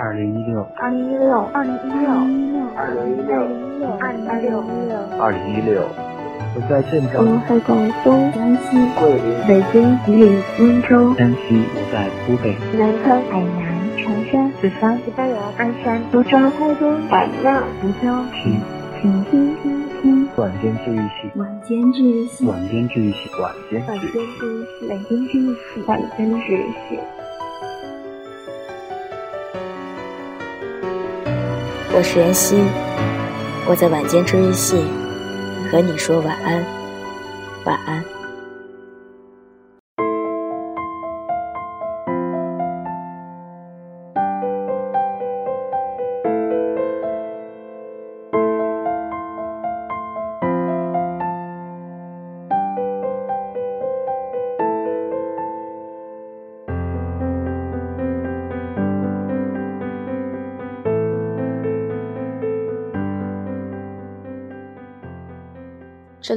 二零一六，二零一六，二零一六，二零一六，二零一六，二零一六。我在镇长，我在广东、江西、桂林、北京、吉林、温州、山西，我在湖北、南昌、海南、长沙、四川、西班牙、鞍山、苏州、台州、海南、福州，听请听听听晚间治愈系，晚间治愈系，晚间治愈系，晚间。治愈系，晚间治愈系，晚间治愈系。我是妍希，我在晚间治愈系和你说晚安，晚安。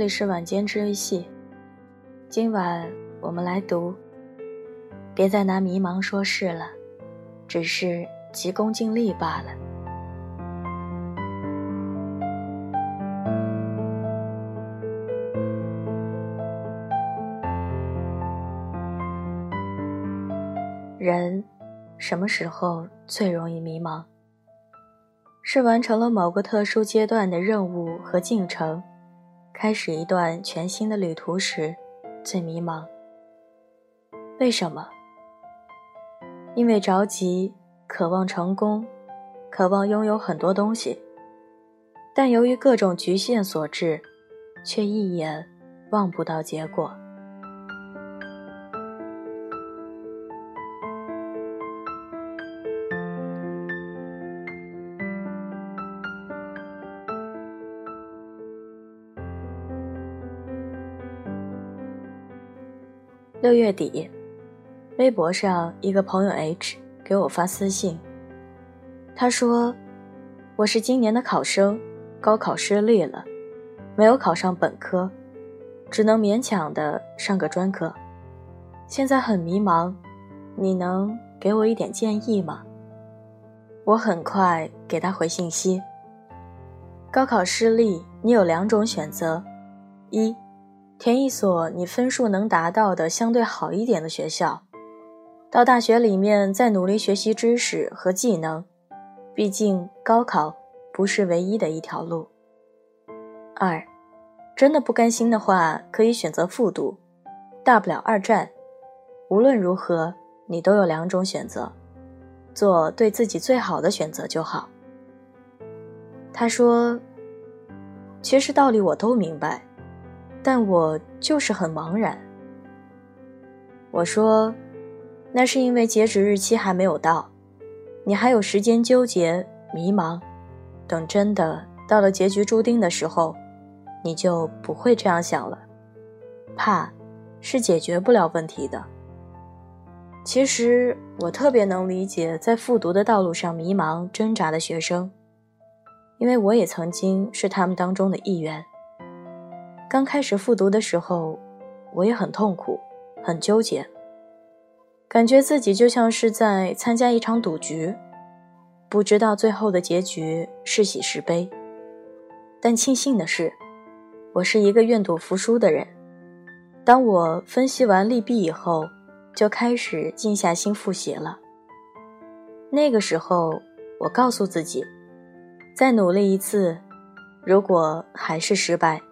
里是晚间治愈系，今晚我们来读。别再拿迷茫说事了，只是急功近利罢了。人什么时候最容易迷茫？是完成了某个特殊阶段的任务和进程。开始一段全新的旅途时，最迷茫。为什么？因为着急，渴望成功，渴望拥有很多东西，但由于各种局限所致，却一眼望不到结果。六月底，微博上一个朋友 H 给我发私信，他说：“我是今年的考生，高考失利了，没有考上本科，只能勉强的上个专科，现在很迷茫，你能给我一点建议吗？”我很快给他回信息：“高考失利，你有两种选择，一。”填一所你分数能达到的相对好一点的学校，到大学里面再努力学习知识和技能，毕竟高考不是唯一的一条路。二，真的不甘心的话，可以选择复读，大不了二战。无论如何，你都有两种选择，做对自己最好的选择就好。他说：“其实道理我都明白。”但我就是很茫然。我说，那是因为截止日期还没有到，你还有时间纠结迷茫。等真的到了结局注定的时候，你就不会这样想了。怕，是解决不了问题的。其实我特别能理解在复读的道路上迷茫挣扎的学生，因为我也曾经是他们当中的一员。刚开始复读的时候，我也很痛苦，很纠结，感觉自己就像是在参加一场赌局，不知道最后的结局是喜是悲。但庆幸的是，我是一个愿赌服输的人。当我分析完利弊以后，就开始静下心复习了。那个时候，我告诉自己，再努力一次，如果还是失败。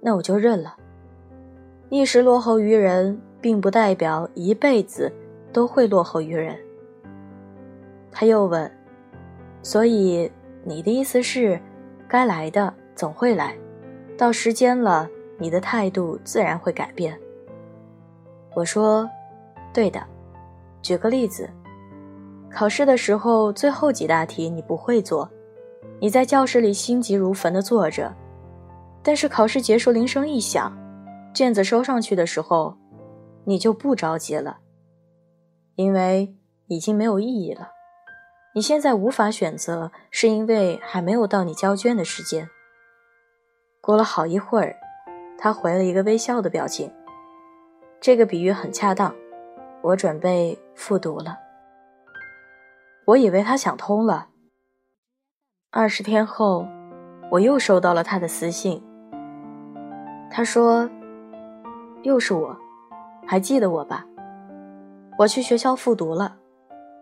那我就认了。一时落后于人，并不代表一辈子都会落后于人。他又问：“所以你的意思是，该来的总会来，到时间了，你的态度自然会改变？”我说：“对的。举个例子，考试的时候最后几大题你不会做，你在教室里心急如焚地坐着。”但是考试结束，铃声一响，卷子收上去的时候，你就不着急了，因为已经没有意义了。你现在无法选择，是因为还没有到你交卷的时间。过了好一会儿，他回了一个微笑的表情。这个比喻很恰当，我准备复读了。我以为他想通了。二十天后，我又收到了他的私信。他说：“又是我，还记得我吧？我去学校复读了，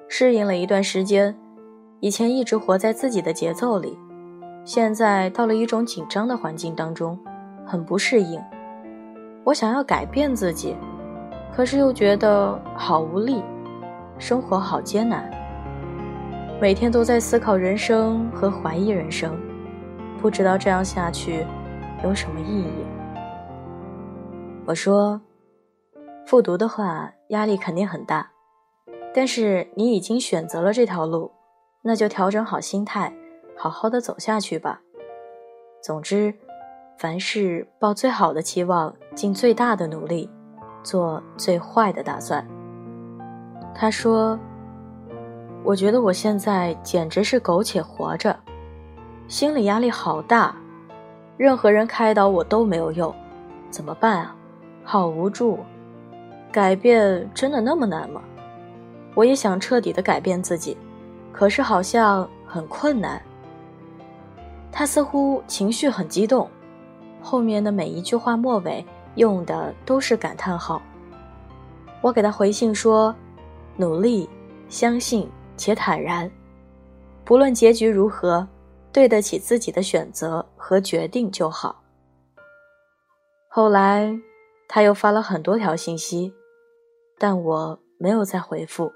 适应了一段时间。以前一直活在自己的节奏里，现在到了一种紧张的环境当中，很不适应。我想要改变自己，可是又觉得好无力，生活好艰难。每天都在思考人生和怀疑人生，不知道这样下去有什么意义。”我说：“复读的话，压力肯定很大，但是你已经选择了这条路。”那就调整好心态，好好的走下去吧。总之，凡事抱最好的期望，尽最大的努力，做最坏的打算。他说：“我觉得我现在简直是苟且活着，心理压力好大，任何人开导我都没有用，怎么办啊？好无助。改变真的那么难吗？我也想彻底的改变自己。”可是好像很困难。他似乎情绪很激动，后面的每一句话末尾用的都是感叹号。我给他回信说：“努力、相信且坦然，不论结局如何，对得起自己的选择和决定就好。”后来他又发了很多条信息，但我没有再回复，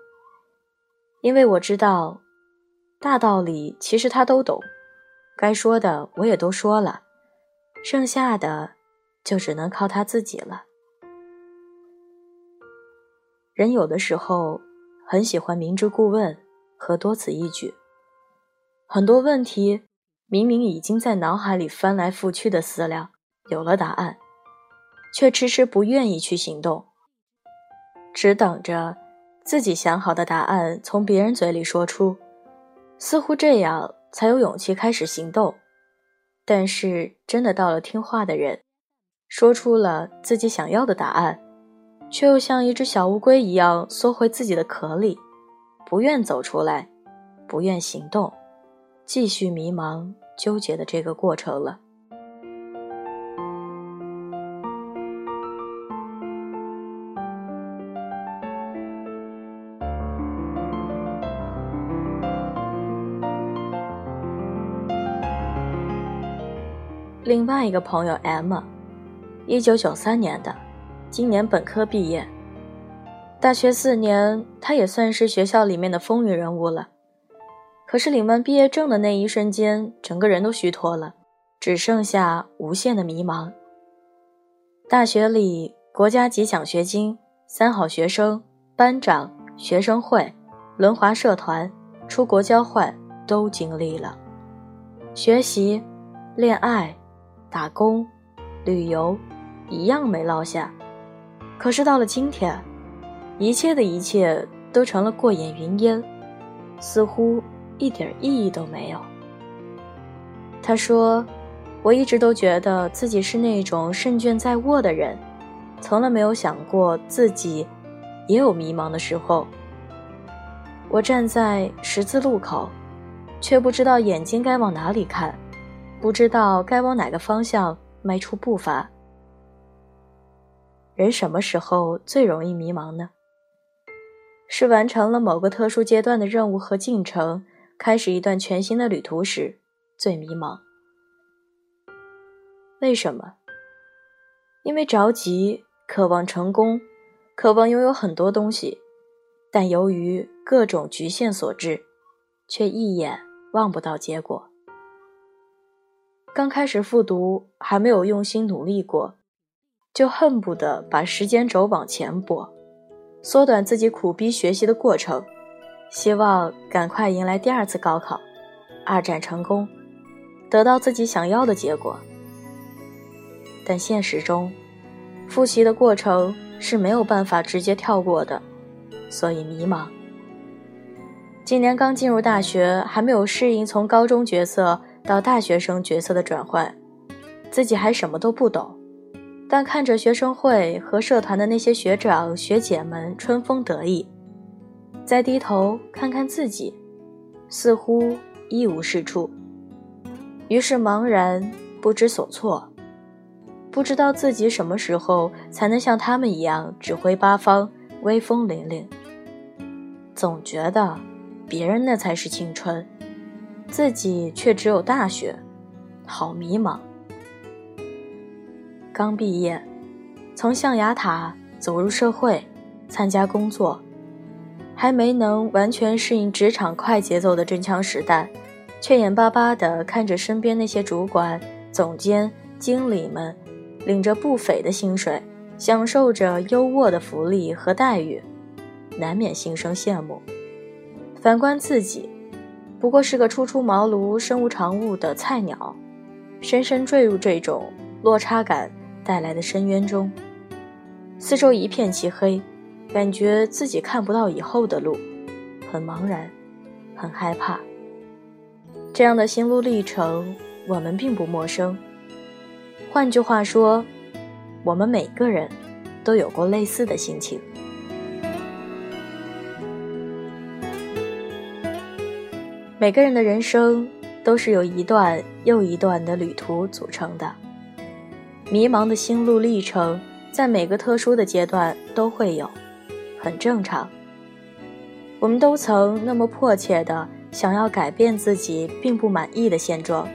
因为我知道。大道理其实他都懂，该说的我也都说了，剩下的就只能靠他自己了。人有的时候很喜欢明知故问和多此一举，很多问题明明已经在脑海里翻来覆去的思量，有了答案，却迟迟不愿意去行动，只等着自己想好的答案从别人嘴里说出。似乎这样才有勇气开始行动，但是真的到了听话的人，说出了自己想要的答案，却又像一只小乌龟一样缩回自己的壳里，不愿走出来，不愿行动，继续迷茫纠结的这个过程了。另外一个朋友 M，一九九三年的，今年本科毕业。大学四年，他也算是学校里面的风云人物了。可是领完毕业证的那一瞬间，整个人都虚脱了，只剩下无限的迷茫。大学里，国家级奖学金、三好学生、班长、学生会、轮滑社团、出国交换都经历了，学习、恋爱。打工、旅游，一样没落下。可是到了今天，一切的一切都成了过眼云烟，似乎一点意义都没有。他说：“我一直都觉得自己是那种胜券在握的人，从来没有想过自己也有迷茫的时候。我站在十字路口，却不知道眼睛该往哪里看。”不知道该往哪个方向迈出步伐。人什么时候最容易迷茫呢？是完成了某个特殊阶段的任务和进程，开始一段全新的旅途时最迷茫。为什么？因为着急，渴望成功，渴望拥有很多东西，但由于各种局限所致，却一眼望不到结果。刚开始复读，还没有用心努力过，就恨不得把时间轴往前拨，缩短自己苦逼学习的过程，希望赶快迎来第二次高考，二战成功，得到自己想要的结果。但现实中，复习的过程是没有办法直接跳过的，所以迷茫。今年刚进入大学，还没有适应从高中角色。到大学生角色的转换，自己还什么都不懂，但看着学生会和社团的那些学长学姐们春风得意，再低头看看自己，似乎一无是处，于是茫然不知所措，不知道自己什么时候才能像他们一样指挥八方，威风凛凛。总觉得别人那才是青春，自己却只有大学，好迷茫。刚毕业，从象牙塔走入社会，参加工作。还没能完全适应职场快节奏的真枪实弹，却眼巴巴地看着身边那些主管、总监、经理们，领着不菲的薪水，享受着优渥的福利和待遇，难免心生羡慕。反观自己，不过是个初出茅庐、身无长物的菜鸟，深深坠入这种落差感带来的深渊中，四周一片漆黑。感觉自己看不到以后的路，很茫然，很害怕。这样的心路历程，我们并不陌生。换句话说，我们每个人都有过类似的心情。每个人的人生都是由一段又一段的旅途组成的，迷茫的心路历程，在每个特殊的阶段都会有。很正常。我们都曾那么迫切的想要改变自己并不满意的现状，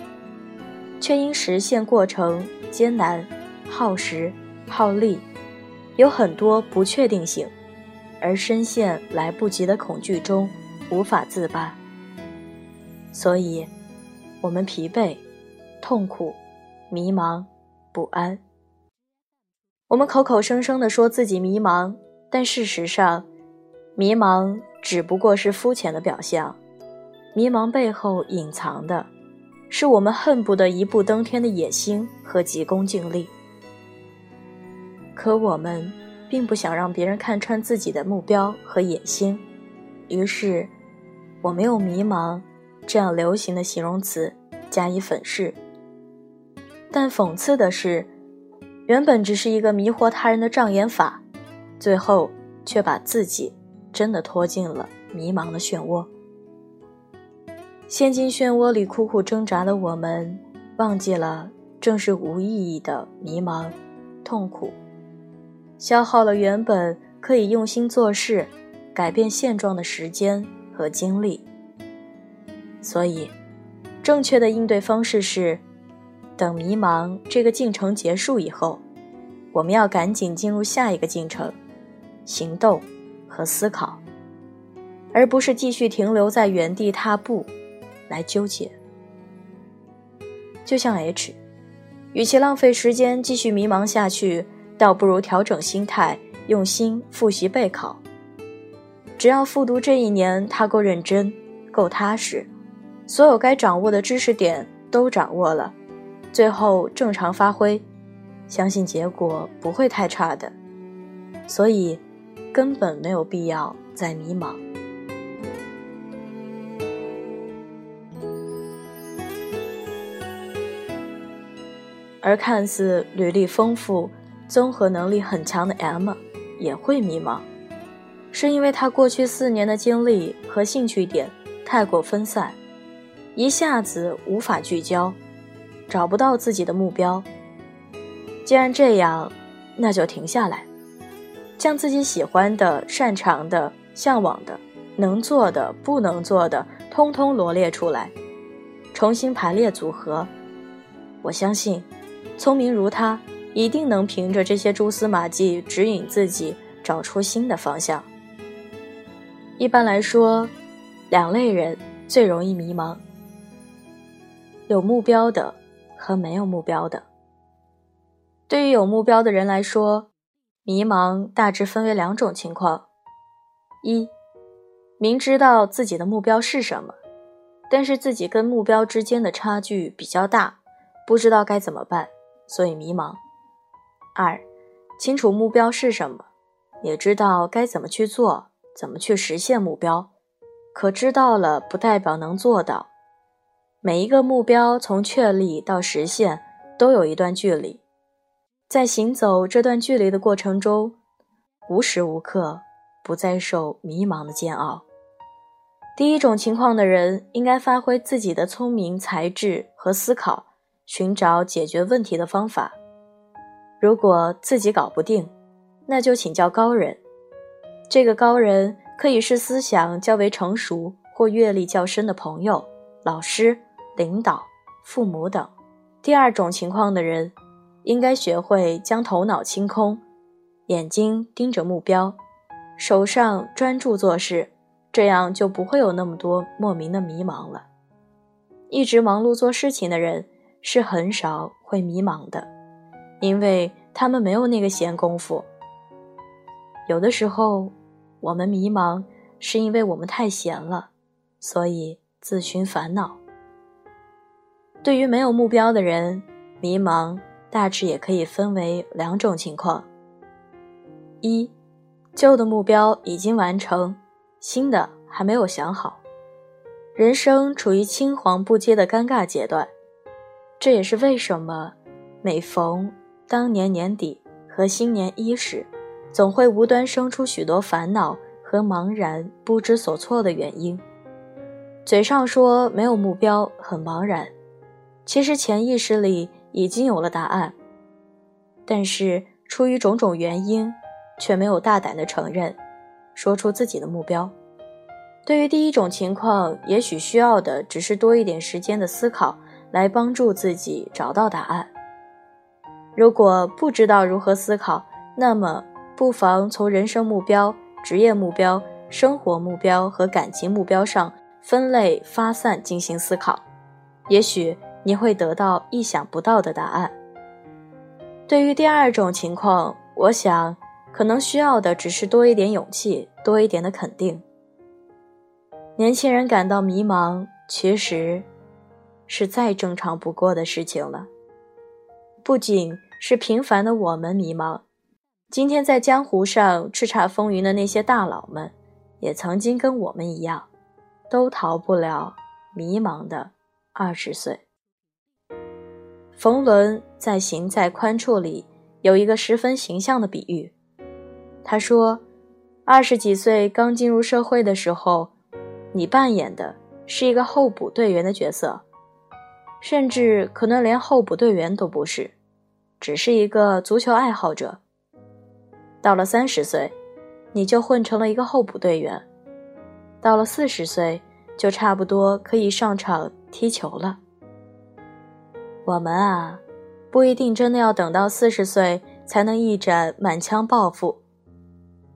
却因实现过程艰难、耗时、耗力，有很多不确定性，而深陷来不及的恐惧中，无法自拔。所以，我们疲惫、痛苦、迷茫、不安。我们口口声声的说自己迷茫。但事实上，迷茫只不过是肤浅的表象。迷茫背后隐藏的，是我们恨不得一步登天的野心和急功近利。可我们并不想让别人看穿自己的目标和野心，于是，我没有“迷茫”这样流行的形容词加以粉饰。但讽刺的是，原本只是一个迷惑他人的障眼法。最后，却把自己真的拖进了迷茫的漩涡。陷进漩涡里苦苦挣扎的我们，忘记了正是无意义的迷茫、痛苦，消耗了原本可以用心做事、改变现状的时间和精力。所以，正确的应对方式是，等迷茫这个进程结束以后，我们要赶紧进入下一个进程。行动和思考，而不是继续停留在原地踏步，来纠结。就像 H，与其浪费时间继续迷茫下去，倒不如调整心态，用心复习备考。只要复读这一年他够认真、够踏实，所有该掌握的知识点都掌握了，最后正常发挥，相信结果不会太差的。所以。根本没有必要再迷茫，而看似履历丰富、综合能力很强的 M 也会迷茫，是因为他过去四年的经历和兴趣点太过分散，一下子无法聚焦，找不到自己的目标。既然这样，那就停下来。将自己喜欢的、擅长的、向往的、能做的、不能做的，通通罗列出来，重新排列组合。我相信，聪明如他，一定能凭着这些蛛丝马迹指引自己，找出新的方向。一般来说，两类人最容易迷茫：有目标的和没有目标的。对于有目标的人来说，迷茫大致分为两种情况：一，明知道自己的目标是什么，但是自己跟目标之间的差距比较大，不知道该怎么办，所以迷茫；二，清楚目标是什么，也知道该怎么去做，怎么去实现目标，可知道了不代表能做到，每一个目标从确立到实现都有一段距离。在行走这段距离的过程中，无时无刻不再受迷茫的煎熬。第一种情况的人应该发挥自己的聪明才智和思考，寻找解决问题的方法。如果自己搞不定，那就请教高人。这个高人可以是思想较为成熟或阅历较深的朋友、老师、领导、父母等。第二种情况的人，应该学会将头脑清空，眼睛盯着目标，手上专注做事。这样就不会有那么多莫名的迷茫了。一直忙碌做事情的人是很少会迷茫的，因为他们没有那个闲工夫。有的时候，我们迷茫是因为我们太闲了，所以自寻烦恼。对于没有目标的人，迷茫大致也可以分为两种情况：一，旧的目标已经完成。新的还没有想好，人生处于青黄不接的尴尬阶段，这也是为什么每逢当年年底和新年伊始，总会无端生出许多烦恼和茫然不知所措的原因。嘴上说没有目标很茫然，其实潜意识里已经有了答案，但是出于种种原因，却没有大胆的承认。说出自己的目标。对于第一种情况，也许需要的只是多一点时间的思考，来帮助自己找到答案。如果不知道如何思考，那么不妨从人生目标、职业目标、生活目标和感情目标上分类发散进行思考，也许你会得到意想不到的答案。对于第二种情况，我想。可能需要的只是多一点勇气，多一点的肯定。年轻人感到迷茫，其实是再正常不过的事情了。不仅是平凡的我们迷茫，今天在江湖上叱咤风云的那些大佬们，也曾经跟我们一样，都逃不了迷茫的二十岁。冯仑在《行在宽处》里有一个十分形象的比喻。他说：“二十几岁刚进入社会的时候，你扮演的是一个候补队员的角色，甚至可能连候补队员都不是，只是一个足球爱好者。到了三十岁，你就混成了一个候补队员；到了四十岁，就差不多可以上场踢球了。我们啊，不一定真的要等到四十岁才能一展满腔抱负。”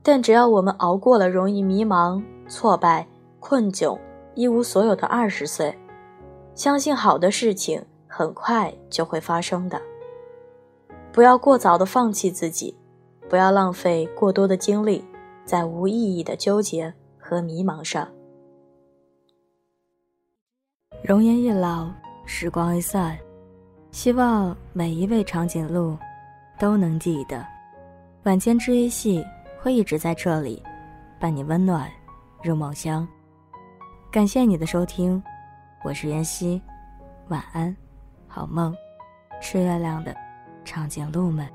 但只要我们熬过了容易迷茫、挫败、困窘、一无所有的二十岁，相信好的事情很快就会发生的。不要过早的放弃自己，不要浪费过多的精力在无意义的纠结和迷茫上。容颜一老，时光一散，希望每一位长颈鹿都能记得晚间治愈系。会一直在这里，伴你温暖入梦乡。感谢你的收听，我是妍希，晚安，好梦，吃月亮的长颈鹿们。